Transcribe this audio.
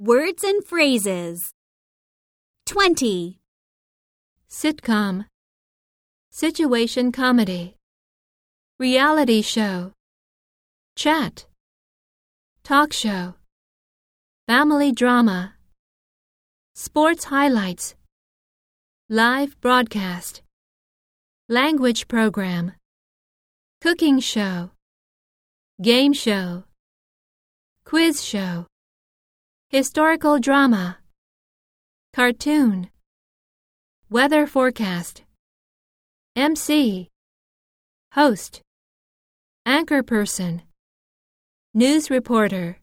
Words and phrases. 20. Sitcom. Situation comedy. Reality show. Chat. Talk show. Family drama. Sports highlights. Live broadcast. Language program. Cooking show. Game show. Quiz show. Historical drama. Cartoon. Weather forecast. MC. Host. Anchor person. News reporter.